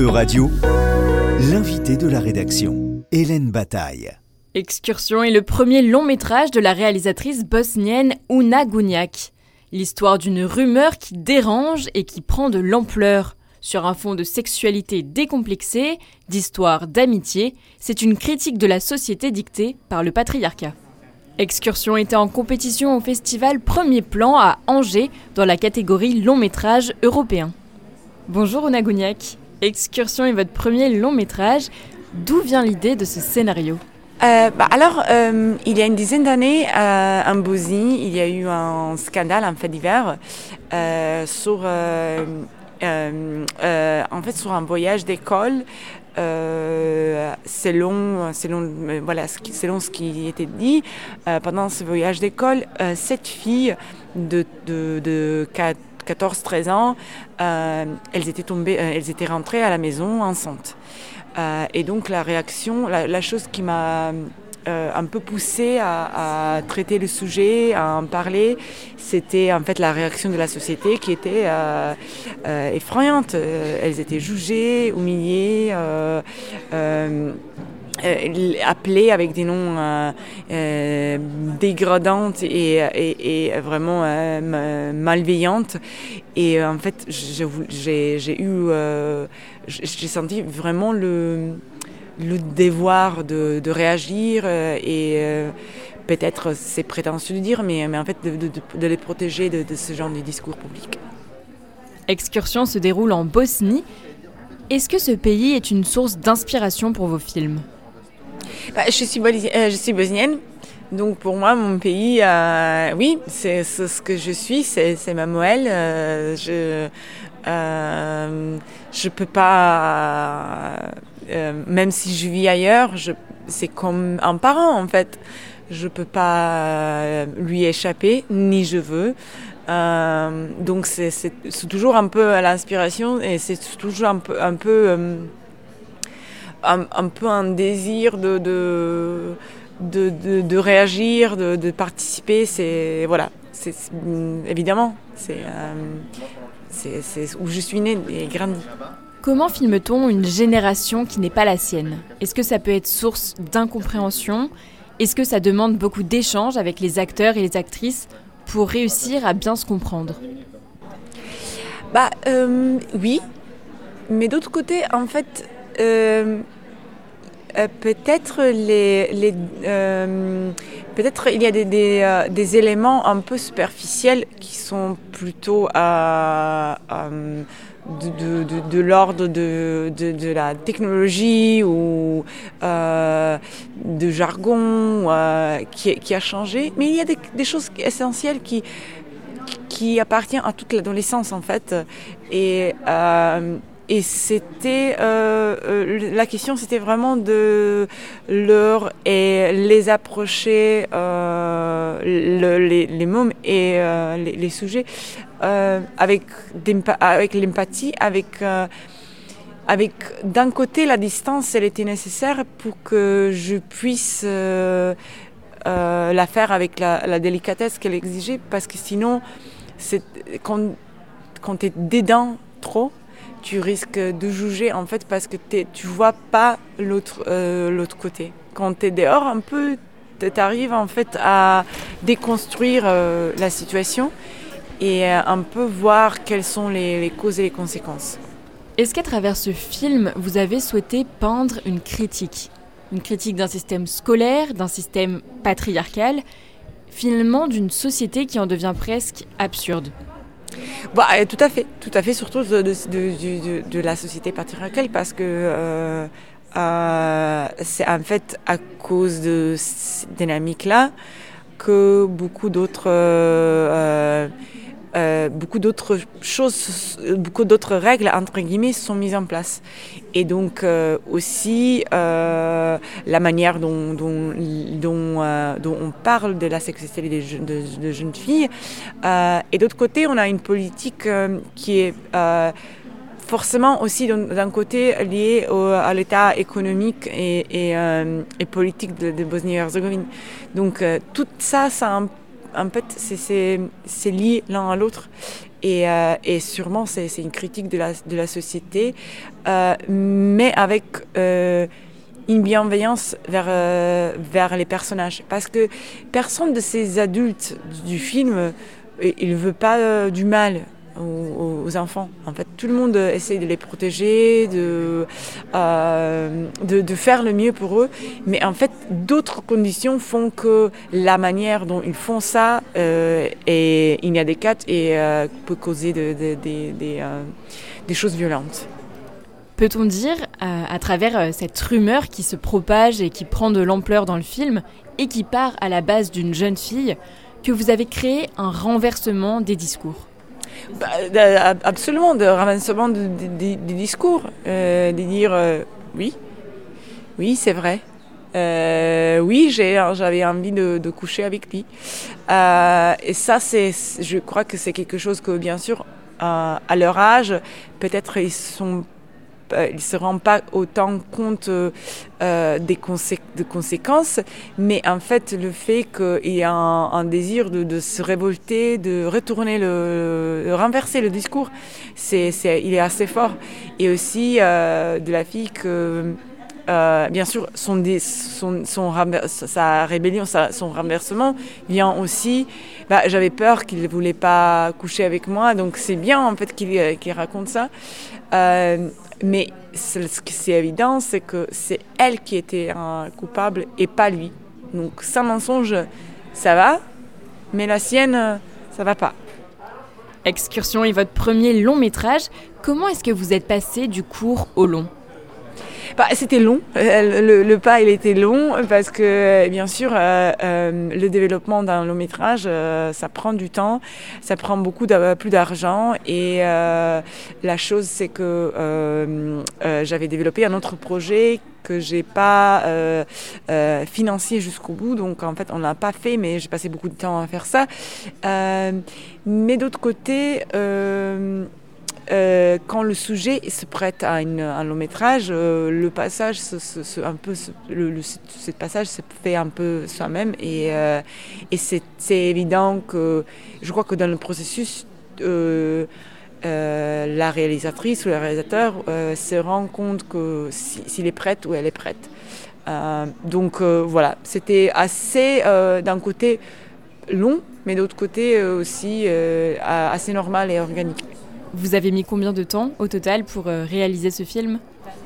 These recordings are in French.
E-Radio, l'invité de la rédaction, Hélène Bataille. Excursion est le premier long métrage de la réalisatrice bosnienne Una Guniak. L'histoire d'une rumeur qui dérange et qui prend de l'ampleur. Sur un fond de sexualité décomplexée, d'histoire d'amitié, c'est une critique de la société dictée par le patriarcat. Excursion était en compétition au festival Premier Plan à Angers dans la catégorie long métrage européen. Bonjour Una Guniak. Excursion est votre premier long métrage. D'où vient l'idée de ce scénario euh, bah, alors, euh, il y a une dizaine d'années, euh, en Bosnie, il y a eu un scandale, un fait divers, euh, sur, euh, euh, en fait, sur un voyage d'école. selon, selon, voilà, selon ce qui était dit, pendant ce voyage d'école, cette fille de, de, de 14-13 ans, elles étaient tombées, elles étaient rentrées à la maison enceintes. Euh, et donc la réaction, la, chose qui m'a euh, un peu poussée à, traiter le sujet, à en parler, c'était en fait la réaction de la société qui était euh, euh effrayante. Euh, elles étaient jugées, humiliées. Euh, appelées avec des noms euh, dégradantes et, et, vraiment malveillantes. Et en fait, j'ai eu j'ai senti vraiment le, devoir de, réagir euh, et euh, peut-être c'est prétentieux de dire, mais, en fait de, les protéger de ce genre de discours public. Excursion se déroule en Bosnie. Est-ce que ce pays est une source d'inspiration pour vos films? Bah, je, suis euh, je suis bosnienne, donc pour moi, mon pays, euh, oui, c'est ce que je suis, c'est ma moelle. Euh, je euh, je peux pas, même si je vis ailleurs, c'est comme un parent en fait. Je peux pas lui échapper, ni je veux. Donc c'est toujours un peu à l'inspiration et c'est toujours un peu, un, un, peu un désir de, de de, de, de, réagir, de, de participer, c'est voilà, c'est évidemment, c'est c'est où je suis née et grandi. Comment filme-t-on une génération qui n'est pas la sienne? Est-ce que ça peut être source d'incompréhension? Est-ce que ça demande beaucoup d'échanges avec les acteurs et les actrices pour réussir à bien se comprendre? Bah euh, oui, mais d'autre côté, en fait, euh, euh, peut-être les, euh, peut-être il y a des, éléments un peu superficiels qui sont plutôt de, l'ordre de, la technologie ou de jargon qui, a changé. Mais il y a des, des choses essentielles qui, qui appartiennent à toute l'adolescence en fait. Et et c'était euh, euh, la question, c'était vraiment de leur et les approcher euh, le, les, les mômes et les, sujets avec avec l'empathie, avec avec d'un côté la distance, elle était nécessaire pour que je puisse la faire avec la, délicatesse qu'elle exigeait, parce que sinon, quand quand tu es dedans trop tu risques de juger en fait parce que tu vois pas l'autre euh, l'autre côté. Quand tu es dehors un peu, tu arrives en fait à déconstruire euh, la situation et euh, un peu voir quelles sont les, les causes et les conséquences. Est-ce qu'à travers ce film, vous avez souhaité peindre une critique? Une critique d'un système scolaire, d'un système patriarcal, finalement d'une société qui en devient presque absurde? Bah, tout à fait, tout à fait, surtout de, la société patriarcale, parce que euh, euh, c'est en fait à cause de cette dynamique-là que beaucoup d'autres euh, euh, beaucoup d'autres choses, beaucoup d'autres règles entre guillemets sont mises en place. Et donc euh, aussi euh, la manière dont, on parle de la sexualité des je, de, de, jeunes filles. Et d'autre côté, on a une politique qui est forcément aussi d'un côté lié au, à l'état économique et, politique de, Bosnie-Herzégovine. Donc tout ça, ça en fait, c'est lié l'un à l'autre. Et, et sûrement, c'est une critique de la, société, mais avec une bienveillance vers, vers les personnages. Parce que personne de ces adultes du film, il ne veut pas du mal aux, enfants. En fait, tout le monde essaie de les protéger, de, euh, de, faire le mieux pour eux. Mais en fait, d'autres conditions font que la manière dont ils font ça euh, est inadéquate et euh, peut causer de, des choses violentes. Peut-on dire, à travers cette rumeur qui se propage et qui prend de l'ampleur dans le film, et qui part à la base d'une jeune fille, que vous avez créé un renversement des discours? Bah, absolument, de renversement des discours, euh, de dire euh, oui, oui, c'est vrai. Euh, oui, j'avais envie de, de, coucher avec lui. et ça, c'est, je crois que c'est quelque chose que, bien sûr, à leur âge, peut-être ils sont euh, il ne se rend pas autant compte euh, euh, des conséquences, mais en fait le fait qu'il y a un, désir de, se révolter, de retourner le, renverser le discours, c'est, il est assez fort. Et aussi de la fille que bien sûr, son, sa rébellion, son renversement vient aussi. Bah, j'avais peur qu'il ne voulait pas coucher avec moi, donc c'est bien en fait qu'il raconte ça. Mais ce qui est évident, c'est que c'est elle qui était coupable et pas lui. Donc sans mensonge, ça va, mais la sienne, ça va pas. Excursion est votre premier long métrage. Comment est-ce que vous êtes passé du court au long? Bah, C'était long. Euh, le, pas, il était long parce que, bien sûr, euh, euh, le développement d'un long métrage, ça prend du temps, ça prend beaucoup plus d'argent. Et la chose, c'est que j'avais développé un autre projet que j'ai pas financé jusqu'au bout. Donc en fait, on l'a pas fait, mais j'ai passé beaucoup de temps à faire ça. mais d'autre côté, euh, quand le sujet se prête à un long métrage, euh, le passage, un peu, le, ce passage se fait un peu soi-même et, euh, c'est évident que je crois que dans le processus, la réalisatrice ou le réalisateur se rend compte que s'il est prête ou elle est prête. donc voilà, c'était assez d'un côté long, mais d'autre côté aussi assez normal et organique. Vous avez mis combien de temps au total pour euh, réaliser ce film?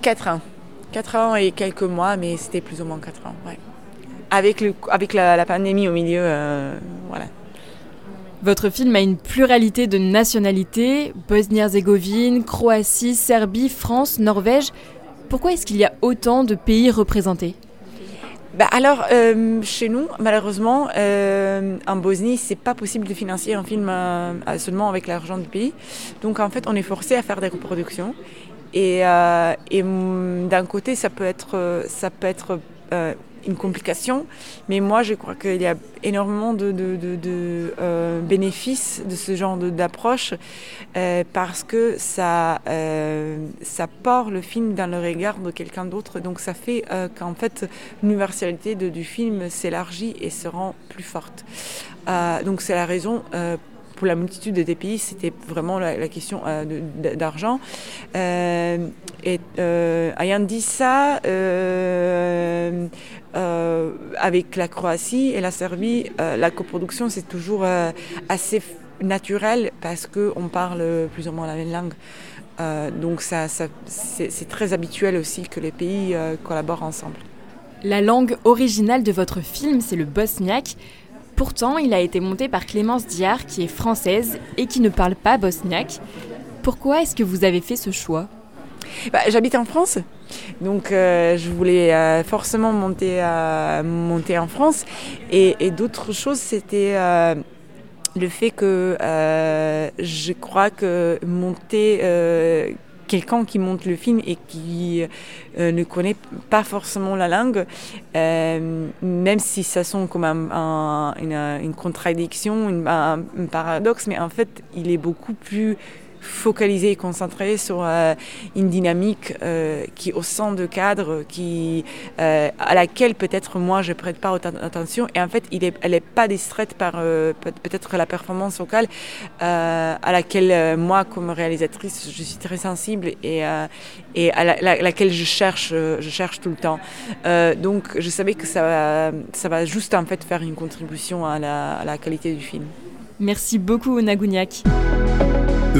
Quatre ans. Quatre ans et quelques mois, mais c'était plus ou moins quatre ans. Avec, le, avec la, pandémie au milieu, euh, voilà. Votre film a une pluralité de nationalités Bosnie-Herzégovine, Croatie, Serbie, France, Norvège. Pourquoi est-ce qu'il y a autant de pays représentés? Bah alors, euh, chez nous, malheureusement, euh, en Bosnie, c'est pas possible de financer un film euh, seulement avec l'argent du pays. Donc, en fait, on est forcé à faire des reproductions. Et, et mm, d'un côté, ça peut être, ça peut être une complication, mais moi je crois qu'il y a énormément de, euh, bénéfices de ce genre d'approche euh, parce que ça, euh, ça porte le film dans le regard de quelqu'un d'autre, donc ça fait qu'en fait l'universalité du film s'élargit et se rend plus forte. donc c'est la raison pour la multitude des pays, c'était vraiment la, question d'argent. et ayant dit ça, euh, avec la Croatie et la Serbie, euh, la coproduction, c'est toujours euh, assez naturel parce qu'on parle plus ou moins la même langue. donc ça, c'est très habituel aussi que les pays collaborent ensemble. La langue originale de votre film, c'est le bosniaque. Pourtant, il a été monté par Clémence Diard, qui est française et qui ne parle pas bosniaque. Pourquoi est-ce que vous avez fait ce choix? Bah, J'habite en France, donc euh, je voulais euh, forcément monter, monter en France. Et, d'autres choses, c'était euh, le fait que je crois que monter quelqu'un qui monte le film et qui ne connaît pas forcément la langue, même si ça sent comme une, contradiction, un, paradoxe, mais en fait, il est beaucoup plus focalisée et concentrée sur euh, une dynamique euh, qui au sein de cadre qui à laquelle peut-être moi je prête pas autant d'attention et en fait elle n'est pas distraite par peut-être la performance vocale à laquelle moi comme réalisatrice je suis très sensible et, à laquelle je cherche je cherche tout le temps donc je savais que ça va, ça va juste en fait faire une contribution à la, à la qualité du film. Merci beaucoup Nagouniak.